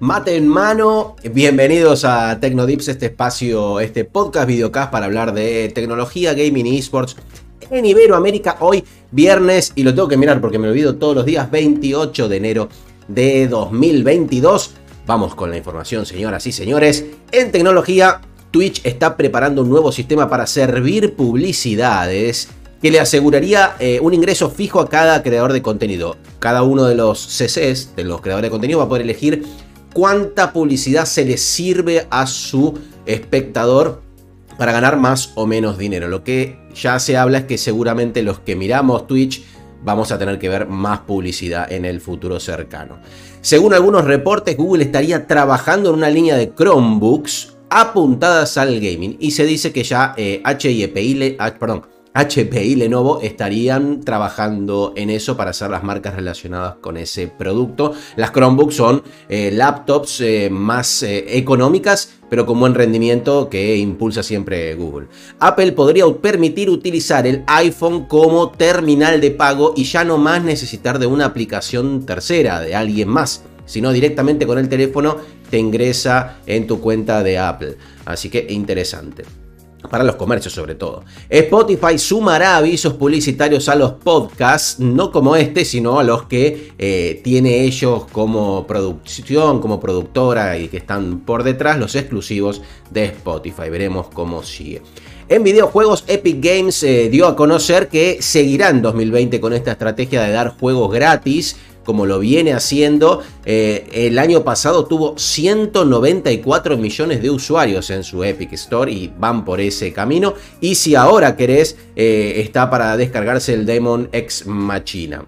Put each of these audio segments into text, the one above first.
Mate en mano, bienvenidos a Tecnodips, este espacio, este podcast videocast para hablar de tecnología, gaming y esports en Iberoamérica. Hoy, viernes, y lo tengo que mirar porque me olvido todos los días, 28 de enero de 2022. Vamos con la información, señoras y señores. En tecnología, Twitch está preparando un nuevo sistema para servir publicidades que le aseguraría eh, un ingreso fijo a cada creador de contenido. Cada uno de los CCs, de los creadores de contenido, va a poder elegir cuánta publicidad se le sirve a su espectador para ganar más o menos dinero. Lo que ya se habla es que seguramente los que miramos Twitch vamos a tener que ver más publicidad en el futuro cercano. Según algunos reportes, Google estaría trabajando en una línea de Chromebooks apuntadas al gaming y se dice que ya eh, HIPI, perdón, HP y Lenovo estarían trabajando en eso para hacer las marcas relacionadas con ese producto. Las Chromebooks son eh, laptops eh, más eh, económicas, pero con buen rendimiento que impulsa siempre Google. Apple podría permitir utilizar el iPhone como terminal de pago y ya no más necesitar de una aplicación tercera, de alguien más, sino directamente con el teléfono te ingresa en tu cuenta de Apple. Así que interesante para los comercios sobre todo. Spotify sumará avisos publicitarios a los podcasts, no como este, sino a los que eh, tiene ellos como producción, como productora y que están por detrás, los exclusivos de Spotify. Veremos cómo sigue. En videojuegos, Epic Games eh, dio a conocer que seguirá en 2020 con esta estrategia de dar juegos gratis como lo viene haciendo. Eh, el año pasado tuvo 194 millones de usuarios en su Epic Store y van por ese camino. Y si ahora querés, eh, está para descargarse el Demon X Machina.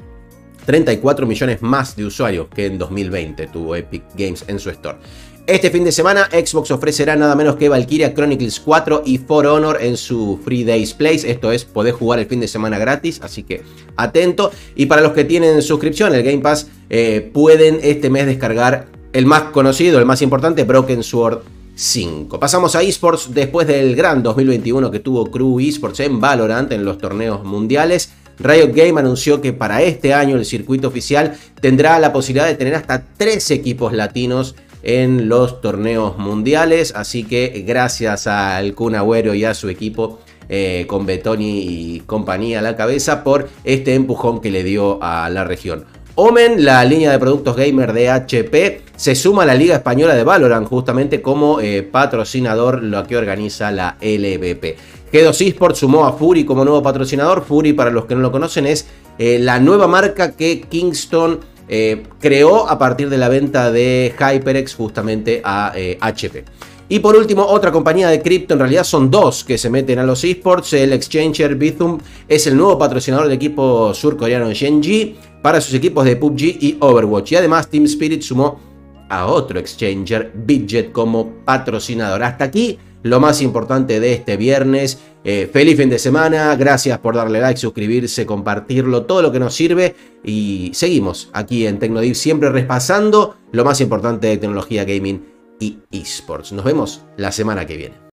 34 millones más de usuarios que en 2020 tuvo Epic Games en su store. Este fin de semana Xbox ofrecerá nada menos que Valkyria Chronicles 4 y For Honor en su Free Days Place. Esto es, podés jugar el fin de semana gratis, así que atento. Y para los que tienen suscripción, el Game Pass, eh, pueden este mes descargar el más conocido, el más importante, Broken Sword 5. Pasamos a esports después del gran 2021 que tuvo Crew Esports en Valorant en los torneos mundiales. Riot Game anunció que para este año el circuito oficial tendrá la posibilidad de tener hasta 3 equipos latinos en los torneos mundiales. Así que gracias al Kun Agüero y a su equipo eh, con Betoni y compañía a la cabeza por este empujón que le dio a la región. Omen, la línea de productos gamer de HP, se suma a la Liga Española de Valorant justamente como eh, patrocinador, lo que organiza la LVP. G2 Esports sumó a Fury como nuevo patrocinador. Fury, para los que no lo conocen, es eh, la nueva marca que Kingston eh, creó a partir de la venta de HyperX justamente a HP. Y por último, otra compañía de cripto, en realidad son dos que se meten a los esports. El exchanger Bithum es el nuevo patrocinador del equipo surcoreano Genji para sus equipos de PUBG y Overwatch. Y además Team Spirit sumó a otro exchanger, Bidget, como patrocinador. Hasta aquí lo más importante de este viernes. Eh, feliz fin de semana, gracias por darle like, suscribirse, compartirlo, todo lo que nos sirve. Y seguimos aquí en Tecnodiv, siempre repasando lo más importante de tecnología gaming y esports. Nos vemos la semana que viene.